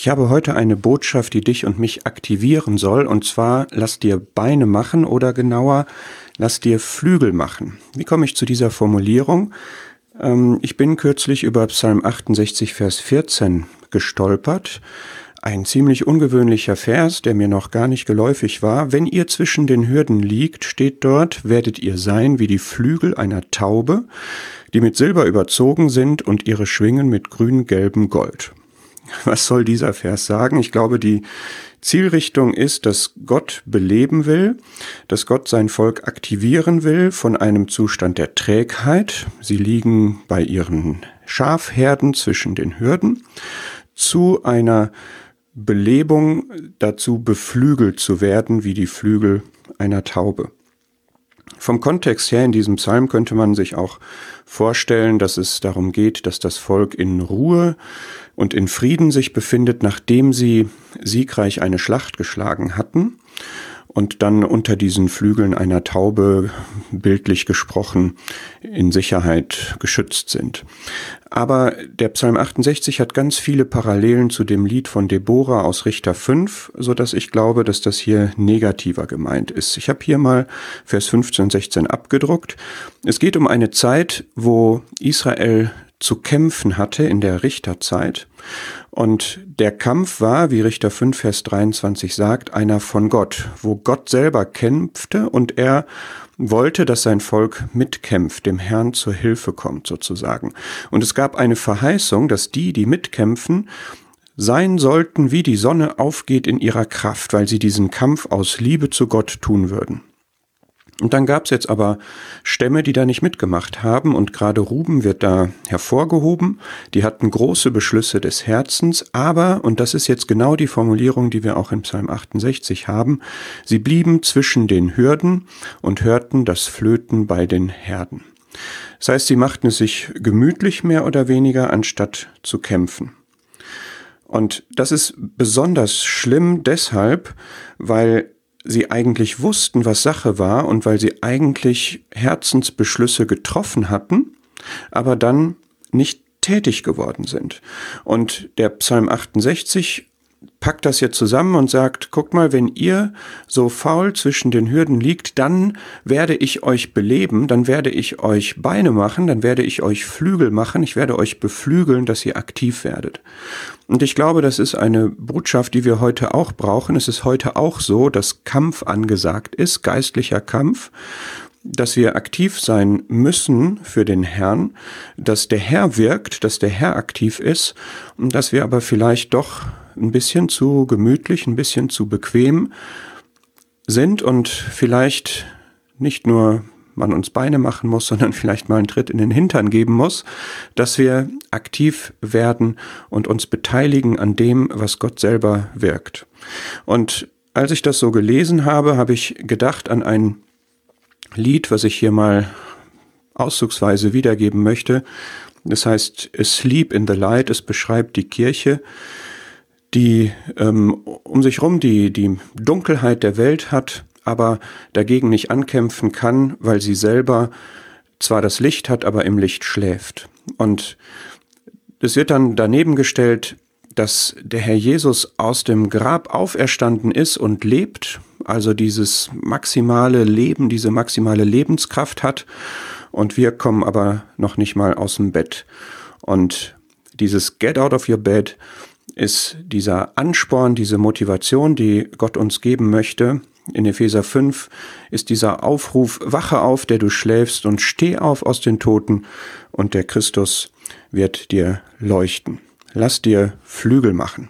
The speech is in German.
Ich habe heute eine Botschaft, die dich und mich aktivieren soll, und zwar lass dir Beine machen oder genauer, lass dir Flügel machen. Wie komme ich zu dieser Formulierung? Ähm, ich bin kürzlich über Psalm 68, Vers 14 gestolpert. Ein ziemlich ungewöhnlicher Vers, der mir noch gar nicht geläufig war. Wenn ihr zwischen den Hürden liegt, steht dort, werdet ihr sein wie die Flügel einer Taube, die mit Silber überzogen sind und ihre Schwingen mit grün-gelbem Gold. Was soll dieser Vers sagen? Ich glaube, die Zielrichtung ist, dass Gott beleben will, dass Gott sein Volk aktivieren will von einem Zustand der Trägheit. Sie liegen bei ihren Schafherden zwischen den Hürden zu einer Belebung, dazu beflügelt zu werden wie die Flügel einer Taube. Vom Kontext her in diesem Psalm könnte man sich auch vorstellen, dass es darum geht, dass das Volk in Ruhe und in Frieden sich befindet, nachdem sie siegreich eine Schlacht geschlagen hatten und dann unter diesen Flügeln einer Taube, bildlich gesprochen, in Sicherheit geschützt sind. Aber der Psalm 68 hat ganz viele Parallelen zu dem Lied von Deborah aus Richter 5, so dass ich glaube, dass das hier negativer gemeint ist. Ich habe hier mal Vers 15 und 16 abgedruckt. Es geht um eine Zeit, wo Israel zu kämpfen hatte in der Richterzeit. Und der Kampf war, wie Richter 5, Vers 23 sagt, einer von Gott, wo Gott selber kämpfte und er wollte, dass sein Volk mitkämpft, dem Herrn zur Hilfe kommt sozusagen. Und es gab eine Verheißung, dass die, die mitkämpfen, sein sollten, wie die Sonne aufgeht in ihrer Kraft, weil sie diesen Kampf aus Liebe zu Gott tun würden. Und dann gab's jetzt aber Stämme, die da nicht mitgemacht haben, und gerade Ruben wird da hervorgehoben. Die hatten große Beschlüsse des Herzens, aber, und das ist jetzt genau die Formulierung, die wir auch in Psalm 68 haben, sie blieben zwischen den Hürden und hörten das Flöten bei den Herden. Das heißt, sie machten es sich gemütlich mehr oder weniger, anstatt zu kämpfen. Und das ist besonders schlimm deshalb, weil sie eigentlich wussten, was Sache war und weil sie eigentlich Herzensbeschlüsse getroffen hatten, aber dann nicht tätig geworden sind. Und der Psalm 68 packt das jetzt zusammen und sagt, guckt mal, wenn ihr so faul zwischen den Hürden liegt, dann werde ich euch beleben, dann werde ich euch Beine machen, dann werde ich euch Flügel machen, ich werde euch beflügeln, dass ihr aktiv werdet. Und ich glaube, das ist eine Botschaft, die wir heute auch brauchen. Es ist heute auch so, dass Kampf angesagt ist, geistlicher Kampf dass wir aktiv sein müssen für den Herrn, dass der Herr wirkt, dass der Herr aktiv ist und dass wir aber vielleicht doch ein bisschen zu gemütlich, ein bisschen zu bequem sind und vielleicht nicht nur man uns Beine machen muss, sondern vielleicht mal einen Tritt in den Hintern geben muss, dass wir aktiv werden und uns beteiligen an dem, was Gott selber wirkt. Und als ich das so gelesen habe, habe ich gedacht an ein Lied, was ich hier mal auszugsweise wiedergeben möchte. Das heißt Asleep in the Light. Es beschreibt die Kirche, die ähm, um sich rum die, die Dunkelheit der Welt hat, aber dagegen nicht ankämpfen kann, weil sie selber zwar das Licht hat, aber im Licht schläft. Und es wird dann daneben gestellt, dass der Herr Jesus aus dem Grab auferstanden ist und lebt, also dieses maximale Leben, diese maximale Lebenskraft hat, und wir kommen aber noch nicht mal aus dem Bett. Und dieses Get out of your bed ist dieser Ansporn, diese Motivation, die Gott uns geben möchte. In Epheser 5 ist dieser Aufruf, wache auf, der du schläfst und steh auf aus den Toten und der Christus wird dir leuchten. Lass dir Flügel machen.